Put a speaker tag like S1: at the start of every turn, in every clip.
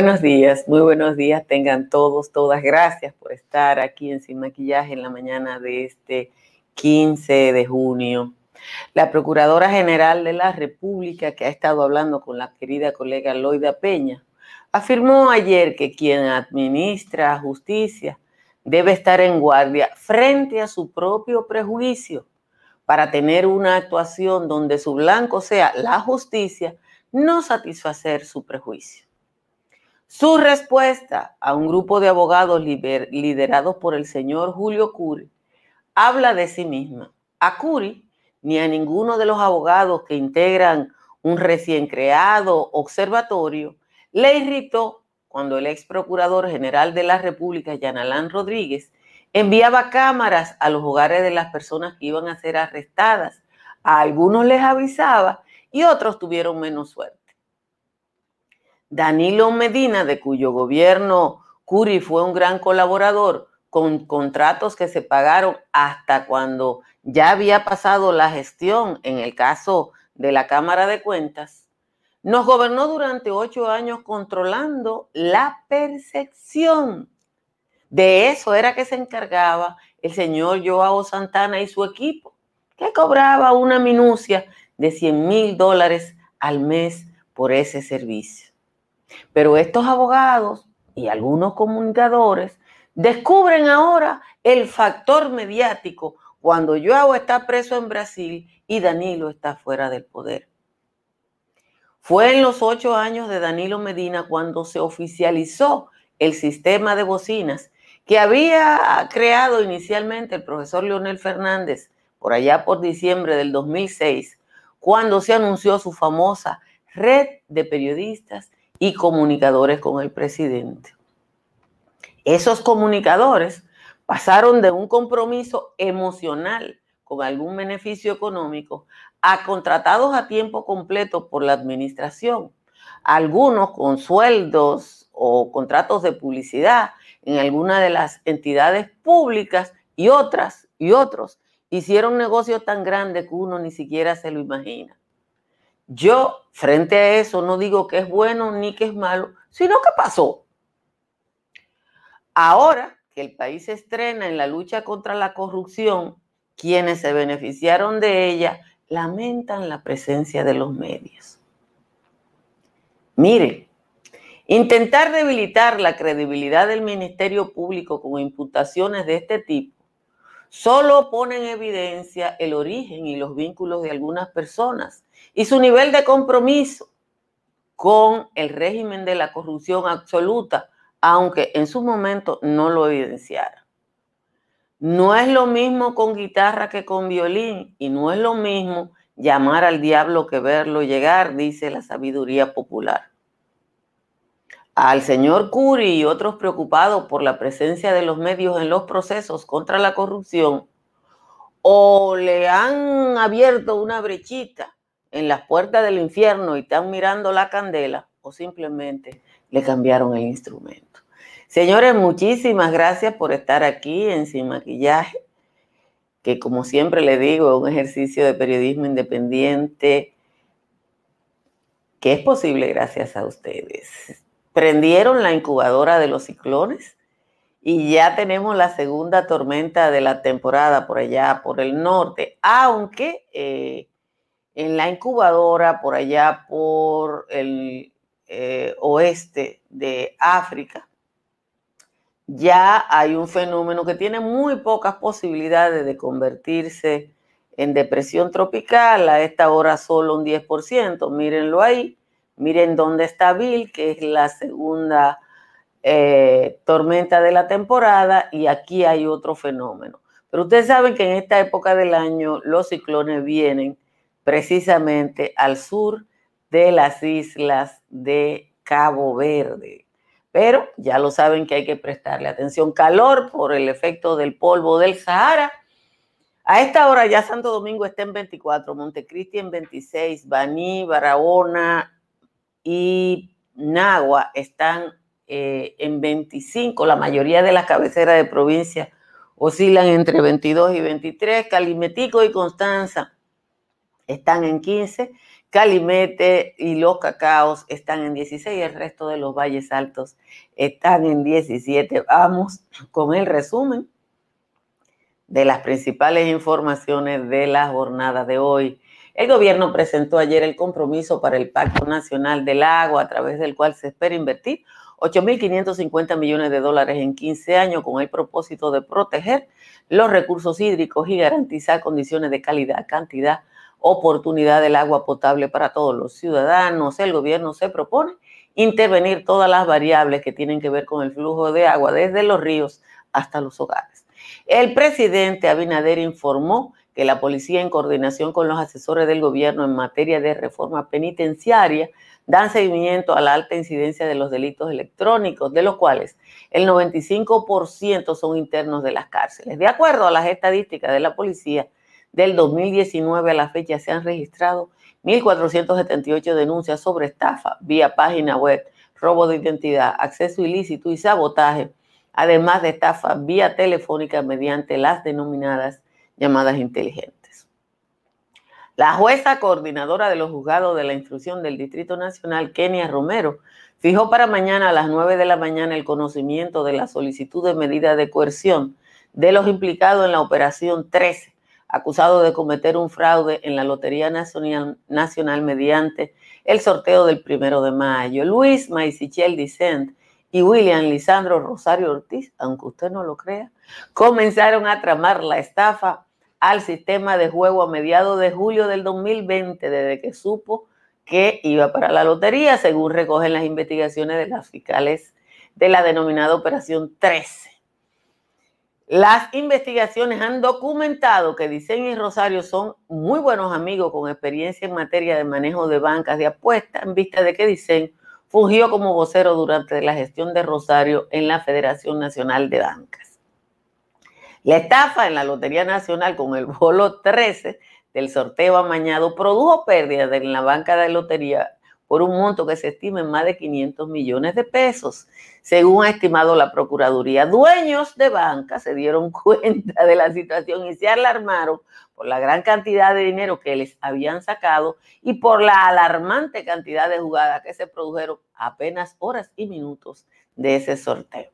S1: Buenos días, muy buenos días tengan todos, todas. Gracias por estar aquí en Sin Maquillaje en la mañana de este 15 de junio. La Procuradora General de la República, que ha estado hablando con la querida colega Loida Peña, afirmó ayer que quien administra justicia debe estar en guardia frente a su propio prejuicio para tener una actuación donde su blanco sea la justicia, no satisfacer su prejuicio. Su respuesta a un grupo de abogados liderados por el señor Julio Curi habla de sí misma. A Curi ni a ninguno de los abogados que integran un recién creado observatorio le irritó cuando el ex procurador general de la República, Yanalán Rodríguez, enviaba cámaras a los hogares de las personas que iban a ser arrestadas. A algunos les avisaba y otros tuvieron menos suerte. Danilo Medina, de cuyo gobierno Curi fue un gran colaborador, con contratos que se pagaron hasta cuando ya había pasado la gestión en el caso de la Cámara de Cuentas, nos gobernó durante ocho años controlando la percepción. De eso era que se encargaba el señor Joao Santana y su equipo, que cobraba una minucia de 100 mil dólares al mes por ese servicio. Pero estos abogados y algunos comunicadores descubren ahora el factor mediático cuando Joao está preso en Brasil y Danilo está fuera del poder. Fue en los ocho años de Danilo Medina cuando se oficializó el sistema de bocinas que había creado inicialmente el profesor Leonel Fernández por allá por diciembre del 2006, cuando se anunció su famosa red de periodistas y comunicadores con el presidente. Esos comunicadores pasaron de un compromiso emocional con algún beneficio económico a contratados a tiempo completo por la administración, algunos con sueldos o contratos de publicidad en alguna de las entidades públicas y otras y otros hicieron negocios tan grandes que uno ni siquiera se lo imagina. Yo, frente a eso, no digo que es bueno ni que es malo, sino que pasó. Ahora que el país se estrena en la lucha contra la corrupción, quienes se beneficiaron de ella lamentan la presencia de los medios. Mire, intentar debilitar la credibilidad del Ministerio Público con imputaciones de este tipo solo pone en evidencia el origen y los vínculos de algunas personas y su nivel de compromiso con el régimen de la corrupción absoluta, aunque en su momento no lo evidenciara. No es lo mismo con guitarra que con violín y no es lo mismo llamar al diablo que verlo llegar, dice la sabiduría popular. Al señor Curi y otros preocupados por la presencia de los medios en los procesos contra la corrupción, o le han abierto una brechita en las puertas del infierno y están mirando la candela o simplemente le cambiaron el instrumento. Señores, muchísimas gracias por estar aquí en Sin Maquillaje, que como siempre le digo, es un ejercicio de periodismo independiente que es posible gracias a ustedes. Prendieron la incubadora de los ciclones y ya tenemos la segunda tormenta de la temporada por allá, por el norte, aunque... Eh, en la incubadora por allá por el eh, oeste de África, ya hay un fenómeno que tiene muy pocas posibilidades de convertirse en depresión tropical, a esta hora solo un 10%, mírenlo ahí, miren dónde está Bill, que es la segunda eh, tormenta de la temporada, y aquí hay otro fenómeno. Pero ustedes saben que en esta época del año los ciclones vienen precisamente al sur de las islas de Cabo Verde. pero ya lo saben que hay que prestarle atención. Calor por el efecto del polvo del Sahara. A esta hora ya Santo Domingo está en 24, Montecristi en 26, Baní, Barahona y Nagua están eh, en 25. La mayoría de las cabeceras de provincia oscilan entre 22 y 23. Calimetico y Constanza están en 15. Calimete y los cacaos están en 16, el resto de los valles altos están en 17. Vamos con el resumen de las principales informaciones de la jornada de hoy. El gobierno presentó ayer el compromiso para el Pacto Nacional del Agua, a través del cual se espera invertir 8.550 millones de dólares en 15 años con el propósito de proteger los recursos hídricos y garantizar condiciones de calidad, cantidad, oportunidad del agua potable para todos los ciudadanos. El gobierno se propone intervenir todas las variables que tienen que ver con el flujo de agua desde los ríos hasta los hogares. El presidente Abinader informó que la policía en coordinación con los asesores del gobierno en materia de reforma penitenciaria dan seguimiento a la alta incidencia de los delitos electrónicos, de los cuales el 95% son internos de las cárceles. De acuerdo a las estadísticas de la policía, del 2019 a la fecha se han registrado 1.478 denuncias sobre estafa vía página web, robo de identidad, acceso ilícito y sabotaje, además de estafa vía telefónica mediante las denominadas llamadas inteligentes. La jueza coordinadora de los juzgados de la instrucción del Distrito Nacional, Kenia Romero, fijó para mañana a las 9 de la mañana el conocimiento de la solicitud de medida de coerción de los implicados en la operación 13 acusado de cometer un fraude en la Lotería Nacional, Nacional mediante el sorteo del primero de mayo. Luis Maisichel Dicent y William Lisandro Rosario Ortiz, aunque usted no lo crea, comenzaron a tramar la estafa al sistema de juego a mediados de julio del 2020, desde que supo que iba para la lotería, según recogen las investigaciones de las fiscales de la denominada Operación 13. Las investigaciones han documentado que Diseño y Rosario son muy buenos amigos con experiencia en materia de manejo de bancas de apuestas, en vista de que Diseño fungió como vocero durante la gestión de Rosario en la Federación Nacional de Bancas. La estafa en la Lotería Nacional con el bolo 13 del sorteo amañado produjo pérdidas en la banca de lotería por un monto que se estima en más de 500 millones de pesos. Según ha estimado la Procuraduría, dueños de bancas se dieron cuenta de la situación y se alarmaron por la gran cantidad de dinero que les habían sacado y por la alarmante cantidad de jugadas que se produjeron apenas horas y minutos de ese sorteo.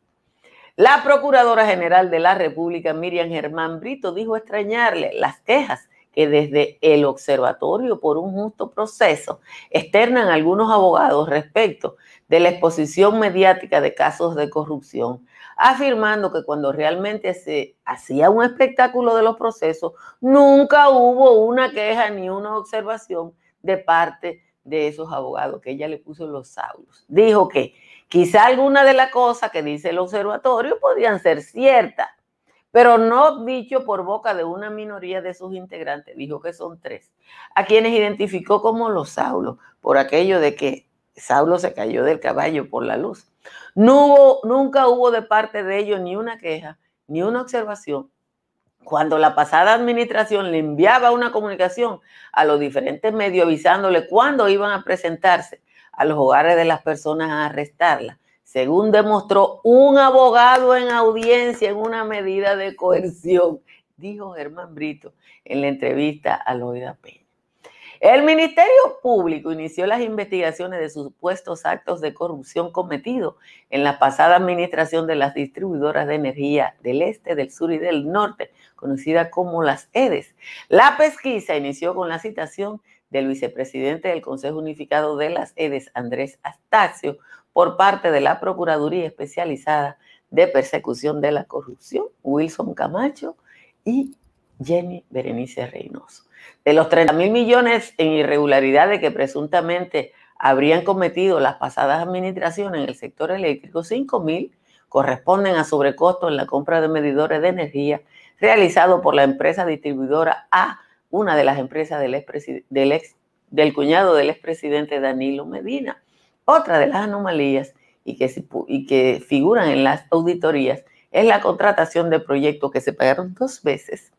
S1: La Procuradora General de la República, Miriam Germán Brito, dijo extrañarle las quejas que desde el Observatorio por un Justo Proceso externan algunos abogados respecto de la exposición mediática de casos de corrupción, afirmando que cuando realmente se hacía un espectáculo de los procesos, nunca hubo una queja ni una observación de parte de esos abogados, que ella le puso los saulos. Dijo que quizá alguna de las cosas que dice el observatorio podrían ser ciertas, pero no dicho por boca de una minoría de sus integrantes, dijo que son tres, a quienes identificó como los Saulos, por aquello de que Saulo se cayó del caballo por la luz. No hubo, nunca hubo de parte de ellos ni una queja, ni una observación. Cuando la pasada administración le enviaba una comunicación a los diferentes medios avisándole cuándo iban a presentarse a los hogares de las personas a arrestarlas, según demostró un abogado en audiencia en una medida de coerción, dijo Germán Brito en la entrevista a Loida Peña. El Ministerio Público inició las investigaciones de supuestos actos de corrupción cometidos en la pasada administración de las distribuidoras de energía del este, del sur y del norte, conocida como las EDES. La pesquisa inició con la citación del vicepresidente del Consejo Unificado de las EDES, Andrés Astacio, por parte de la Procuraduría Especializada de Persecución de la Corrupción, Wilson Camacho y Jenny Berenice Reynoso. De los 30 mil millones en irregularidades que presuntamente habrían cometido las pasadas administraciones en el sector eléctrico, 5 mil corresponden a sobrecosto en la compra de medidores de energía realizado por la empresa distribuidora A, una de las empresas del, del, ex, del cuñado del expresidente Danilo Medina. Otra de las anomalías y que, y que figuran en las auditorías es la contratación de proyectos que se pagaron dos veces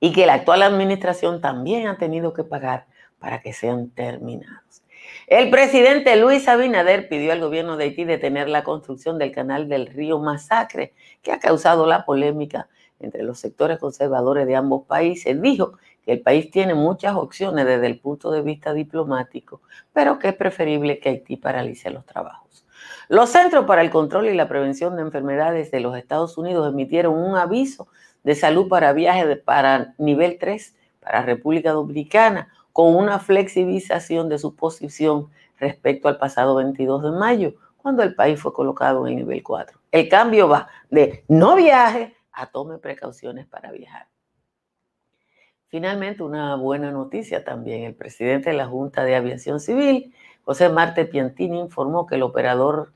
S1: y que la actual administración también ha tenido que pagar para que sean terminados. El presidente Luis Abinader pidió al gobierno de Haití detener la construcción del canal del río Masacre, que ha causado la polémica entre los sectores conservadores de ambos países. Dijo que el país tiene muchas opciones desde el punto de vista diplomático, pero que es preferible que Haití paralice los trabajos. Los Centros para el Control y la Prevención de Enfermedades de los Estados Unidos emitieron un aviso de salud para viajes para nivel 3 para República Dominicana con una flexibilización de su posición respecto al pasado 22 de mayo, cuando el país fue colocado en el nivel 4. El cambio va de no viaje a tome precauciones para viajar. Finalmente, una buena noticia también. El presidente de la Junta de Aviación Civil, José Marte Piantini, informó que el operador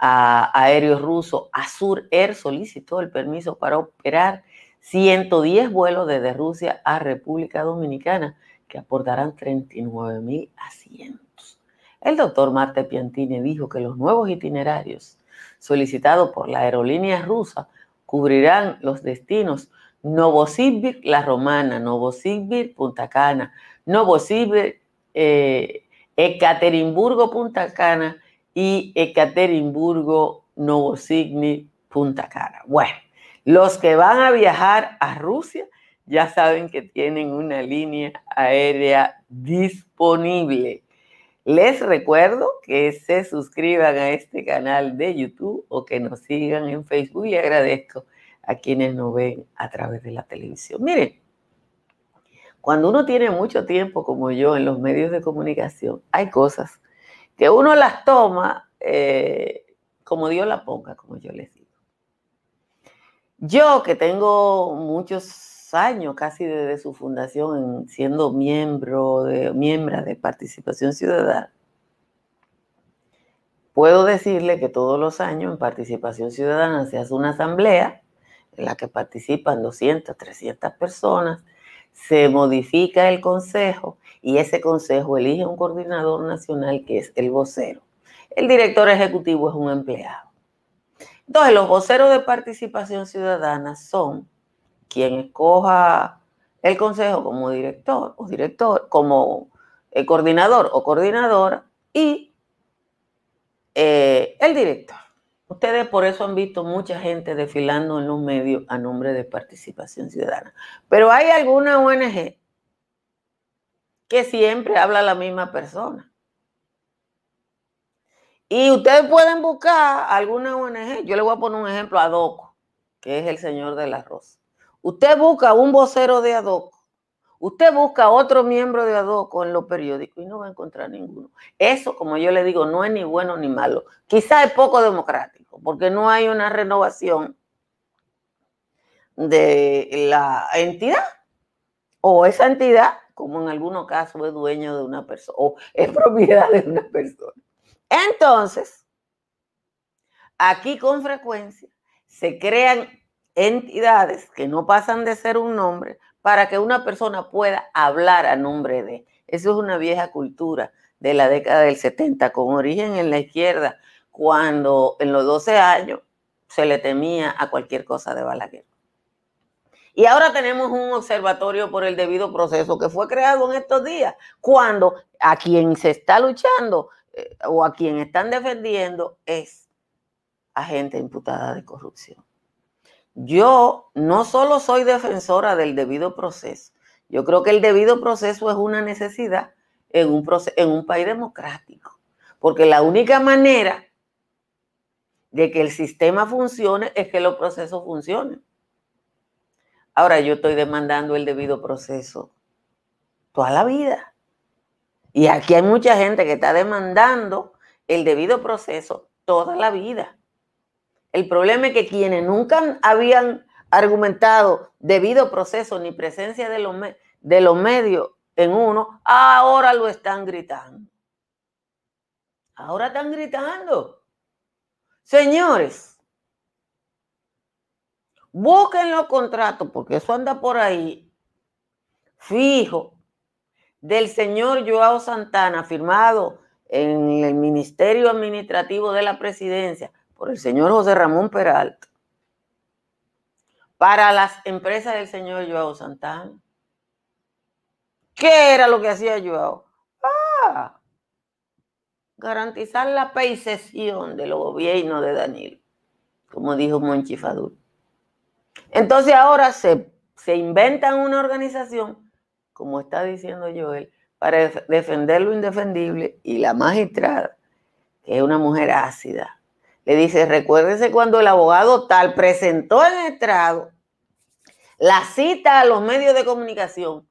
S1: aéreo ruso Azur Air solicitó el permiso para operar 110 vuelos desde Rusia a República Dominicana que aportarán 39 mil asientos. El doctor Marte Piantini dijo que los nuevos itinerarios solicitados por la aerolínea rusa cubrirán los destinos Novosibirsk, La Romana, Novosibirsk, Punta Cana, Novosibirsk, eh, Ekaterimburgo, Punta Cana y Ekaterimburgo, Novosibirsk, Punta Cana. Bueno, los que van a viajar a Rusia ya saben que tienen una línea aérea disponible. Les recuerdo que se suscriban a este canal de YouTube o que nos sigan en Facebook y agradezco a quienes nos ven a través de la televisión. Miren, cuando uno tiene mucho tiempo como yo en los medios de comunicación, hay cosas que uno las toma eh, como Dios la ponga, como yo les digo. Yo que tengo muchos años, casi desde su fundación, siendo miembro de, de Participación Ciudadana, puedo decirle que todos los años en Participación Ciudadana se hace una asamblea en la que participan 200, 300 personas, se modifica el consejo y ese consejo elige un coordinador nacional que es el vocero. El director ejecutivo es un empleado. Entonces, los voceros de participación ciudadana son quien escoja el consejo como director o director, como eh, coordinador o coordinadora y eh, el director. Ustedes por eso han visto mucha gente desfilando en los medios a nombre de participación ciudadana. Pero hay alguna ONG que siempre habla la misma persona. Y ustedes pueden buscar alguna ONG. Yo le voy a poner un ejemplo a Doco, que es el señor del arroz. Usted busca un vocero de ADOCO, usted busca otro miembro de ADOCO en los periódicos y no va a encontrar ninguno. Eso, como yo le digo, no es ni bueno ni malo. Quizás es poco democrático, porque no hay una renovación de la entidad. O esa entidad, como en algunos casos, es dueño de una persona o es propiedad de una persona. Entonces, aquí con frecuencia se crean entidades que no pasan de ser un nombre para que una persona pueda hablar a nombre de. Eso es una vieja cultura de la década del 70, con origen en la izquierda, cuando en los 12 años se le temía a cualquier cosa de Balaguer. Y ahora tenemos un observatorio por el debido proceso que fue creado en estos días, cuando a quien se está luchando eh, o a quien están defendiendo es a gente imputada de corrupción. Yo no solo soy defensora del debido proceso, yo creo que el debido proceso es una necesidad en un, en un país democrático, porque la única manera de que el sistema funcione es que los procesos funcionen. Ahora yo estoy demandando el debido proceso toda la vida. Y aquí hay mucha gente que está demandando el debido proceso toda la vida. El problema es que quienes nunca habían argumentado debido proceso ni presencia de los, de los medios en uno, ahora lo están gritando. Ahora están gritando. Señores, busquen los contratos, porque eso anda por ahí, fijo, del señor Joao Santana, firmado en el Ministerio Administrativo de la Presidencia por el señor José Ramón Peralta para las empresas del señor Joao Santana. ¿Qué era lo que hacía Joao? Ah, garantizar la peisesión del gobierno de Danilo, como dijo Monchi Entonces ahora se, se inventan una organización, como está diciendo Joel, para defender lo indefendible y la magistrada, que es una mujer ácida, le dice, recuérdese cuando el abogado tal presentó en el estrado la cita a los medios de comunicación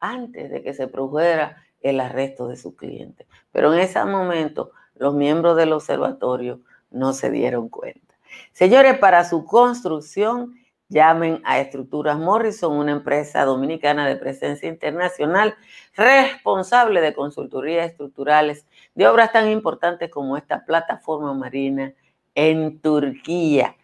S1: antes de que se produjera el arresto de su cliente. Pero en ese momento los miembros del observatorio no se dieron cuenta. Señores, para su construcción Llamen a Estructuras Morrison, una empresa dominicana de presencia internacional responsable de consultorías estructurales de obras tan importantes como esta plataforma marina en Turquía.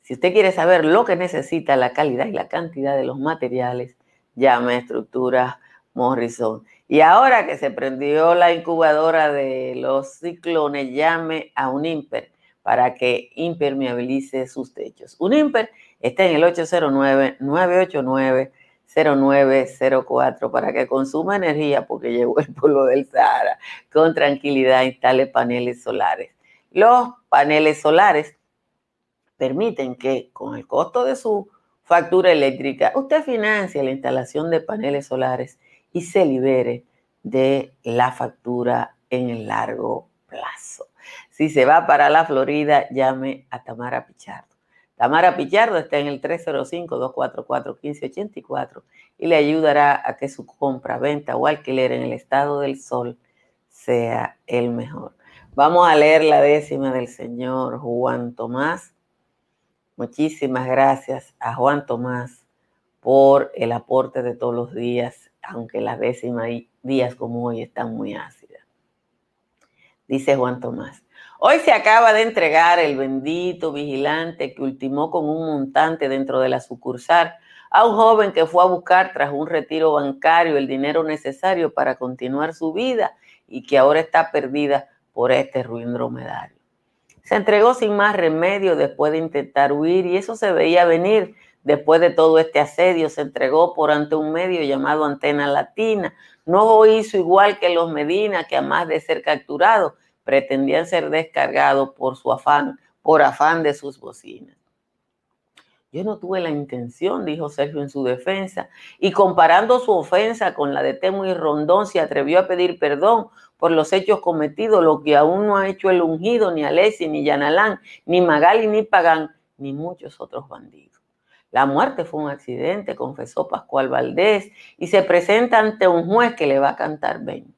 S1: Si usted quiere saber lo que necesita, la calidad y la cantidad de los materiales, llame a Estructuras Morrison. Y ahora que se prendió la incubadora de los ciclones, llame a un IMPER para que impermeabilice sus techos. Un IMPER está en el 809-989-0904 para que consuma energía porque llegó el polvo del Sahara. Con tranquilidad instale paneles solares. Los paneles solares permiten que con el costo de su factura eléctrica usted financie la instalación de paneles solares y se libere de la factura en el largo plazo. Si se va para la Florida, llame a Tamara Pichardo. Tamara Pichardo está en el 305-244-1584 y le ayudará a que su compra, venta o alquiler en el estado del sol sea el mejor. Vamos a leer la décima del señor Juan Tomás. Muchísimas gracias a Juan Tomás por el aporte de todos los días, aunque las décimas días como hoy están muy ácidas. Dice Juan Tomás, Hoy se acaba de entregar el bendito vigilante que ultimó con un montante dentro de la sucursal a un joven que fue a buscar tras un retiro bancario el dinero necesario para continuar su vida y que ahora está perdida por este ruin dromedario. Se entregó sin más remedio después de intentar huir y eso se veía venir. Después de todo este asedio, se entregó por ante un medio llamado Antena Latina. No hizo igual que los Medina, que a más de ser capturado, pretendían ser descargados por su afán, por afán de sus bocinas. Yo no tuve la intención, dijo Sergio en su defensa, y comparando su ofensa con la de Temo y Rondón, se atrevió a pedir perdón por los hechos cometidos, lo que aún no ha hecho el ungido, ni Alessi, ni Yanalán, ni Magali, ni Pagán, ni muchos otros bandidos. La muerte fue un accidente, confesó Pascual Valdés, y se presenta ante un juez que le va a cantar 20.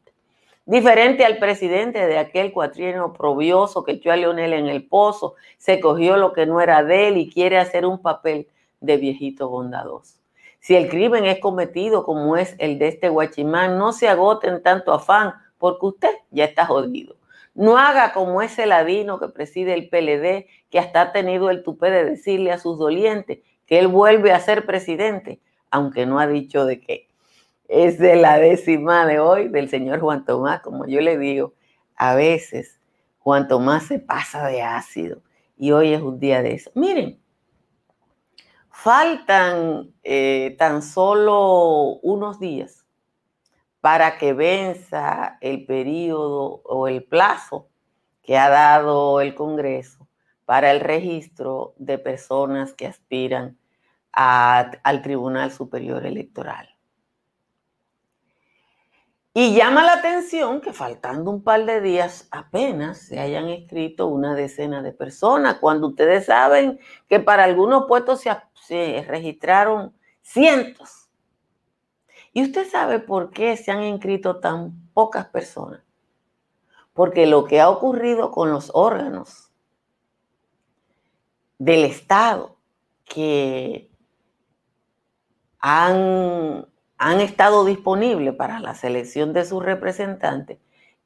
S1: Diferente al presidente de aquel cuatrienio probioso que echó a Leonel en el pozo, se cogió lo que no era de él y quiere hacer un papel de viejito bondadoso. Si el crimen es cometido como es el de este guachimán, no se agoten tanto afán, porque usted ya está jodido. No haga como ese ladino que preside el PLD, que hasta ha tenido el tupé de decirle a sus dolientes que él vuelve a ser presidente, aunque no ha dicho de qué es de la décima de hoy del señor Juan Tomás. Como yo le digo, a veces Juan Tomás se pasa de ácido y hoy es un día de eso. Miren, faltan eh, tan solo unos días para que venza el periodo o el plazo que ha dado el Congreso para el registro de personas que aspiran al Tribunal Superior Electoral. Y llama la atención que faltando un par de días apenas se hayan inscrito una decena de personas, cuando ustedes saben que para algunos puestos se, registraron cientos. ¿Y usted sabe por qué se han inscrito tan pocas personas? Porque lo que ha ocurrido con los órganos del Estado que han han estado disponibles para la selección de sus representantes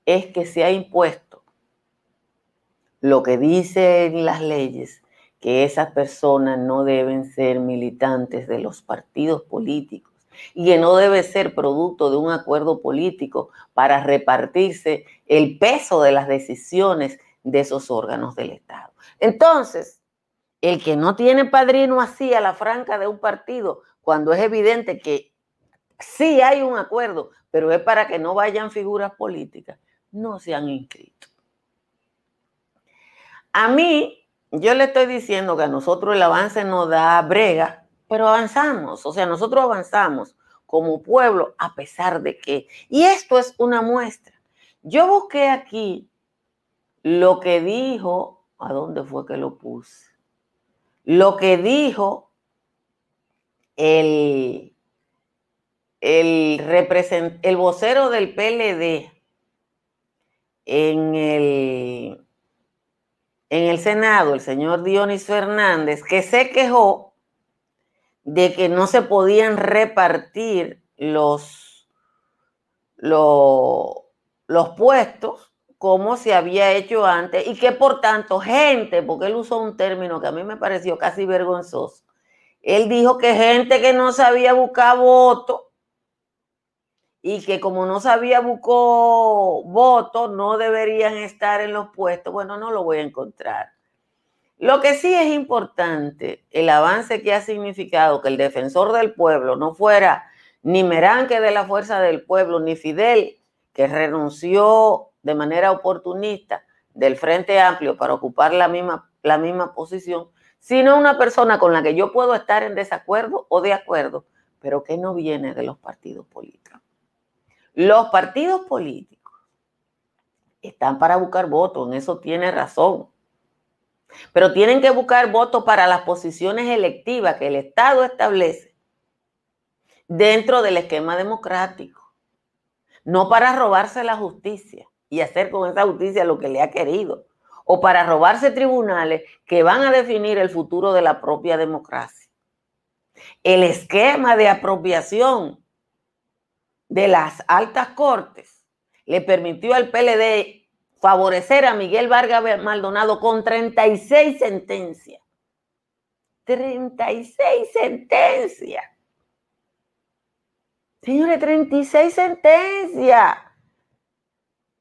S1: es que se ha impuesto lo que dicen las leyes, que esas personas no deben ser militantes de los partidos políticos, y que no debe ser producto de un acuerdo político para repartirse el peso de las decisiones de esos órganos del Estado. Entonces, el que no tiene padrino así a la franca de un partido, cuando es evidente que sí hay un acuerdo, pero es para que no vayan figuras políticas, no se han inscrito. A mí, yo le estoy diciendo que a nosotros el avance nos da brega, pero avanzamos, o sea, nosotros avanzamos como pueblo a pesar de que, y esto es una muestra. Yo busqué aquí lo que dijo, ¿a dónde fue que lo puse? Lo que dijo el, el, el vocero del PLD en el en el Senado, el señor Dionis Fernández, que se quejó de que no se podían repartir los, los, los puestos como se había hecho antes y que por tanto gente, porque él usó un término que a mí me pareció casi vergonzoso, él dijo que gente que no sabía buscar votos y que como no sabía buscó votos, no deberían estar en los puestos. Bueno, no lo voy a encontrar. Lo que sí es importante, el avance que ha significado que el defensor del pueblo no fuera ni Meranque de la Fuerza del Pueblo, ni Fidel, que renunció de manera oportunista del Frente Amplio para ocupar la misma, la misma posición, sino una persona con la que yo puedo estar en desacuerdo o de acuerdo, pero que no viene de los partidos políticos. Los partidos políticos están para buscar votos, en eso tiene razón. Pero tienen que buscar votos para las posiciones electivas que el Estado establece dentro del esquema democrático, no para robarse la justicia y hacer con esa justicia lo que le ha querido, o para robarse tribunales que van a definir el futuro de la propia democracia. El esquema de apropiación de las altas cortes le permitió al PLD favorecer a Miguel Vargas Maldonado con 36 sentencias. 36 sentencias. Señores, 36 sentencias.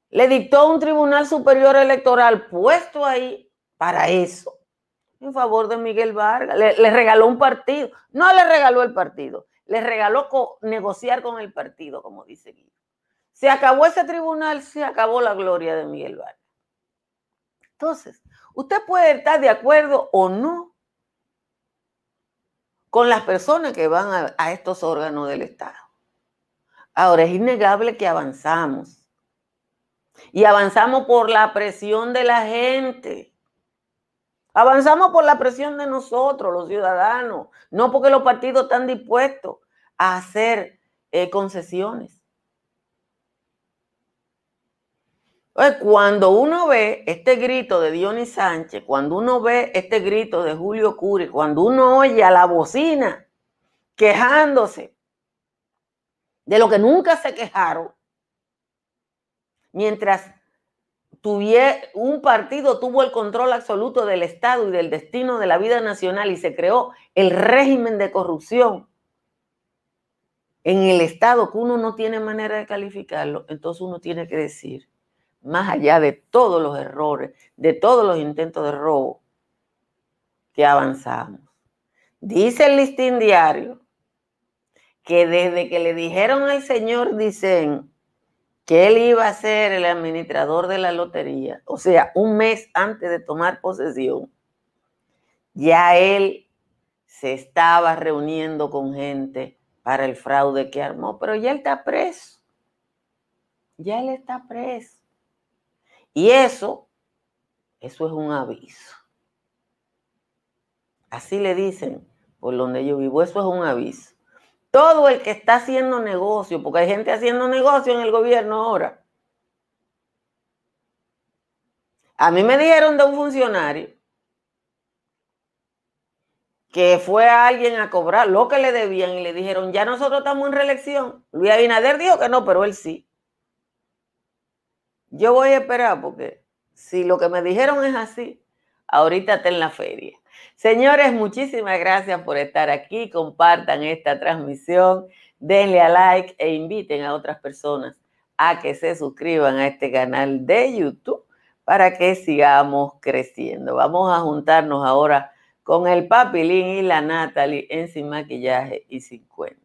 S1: Le dictó un tribunal superior electoral puesto ahí para eso, en favor de Miguel Vargas. Le, regaló un partido. No le regaló el partido, le regaló negociar con el partido, como dice Guido. Se acabó ese tribunal, se acabó la gloria de Miguel Vargas. Entonces, usted puede estar de acuerdo o no con las personas que van a estos órganos del Estado. Ahora, es innegable que avanzamos. Y avanzamos por la presión de la gente. Avanzamos por la presión de nosotros, los ciudadanos, no porque los partidos están dispuestos a hacer eh, concesiones. Cuando uno ve este grito de Dionis Sánchez, cuando uno ve este grito de Julio Curi, cuando uno oye a la bocina quejándose de lo que nunca se quejaron, mientras un partido tuvo el control absoluto del Estado y del destino de la vida nacional y se creó el régimen de corrupción en el Estado que uno no tiene manera de calificarlo, entonces uno tiene que decir, más allá de todos los errores, de todos los intentos de robo, que avanzamos. Dice el listín diario que desde que le dijeron al señor Dicen que él iba a ser el administrador de la lotería, o sea, un mes antes de tomar posesión, ya él se estaba reuniendo con gente para el fraude que armó, pero ya él está preso. Ya él está preso. Y eso, eso es un aviso. Así le dicen por donde yo vivo, eso es un aviso. Todo el que está haciendo negocio, porque hay gente haciendo negocio en el gobierno ahora. A mí me dijeron de un funcionario que fue a alguien a cobrar lo que le debían y le dijeron, ya nosotros estamos en reelección. Luis Abinader dijo que no, pero él sí. Yo voy a esperar porque si lo que me dijeron es así, ahorita está en la feria. Señores, muchísimas gracias por estar aquí. Compartan esta transmisión, denle a like e inviten a otras personas a que se suscriban a este canal de YouTube para que sigamos creciendo. Vamos a juntarnos ahora con el Papilín y la Natalie en Sin Maquillaje y Sin Cuento.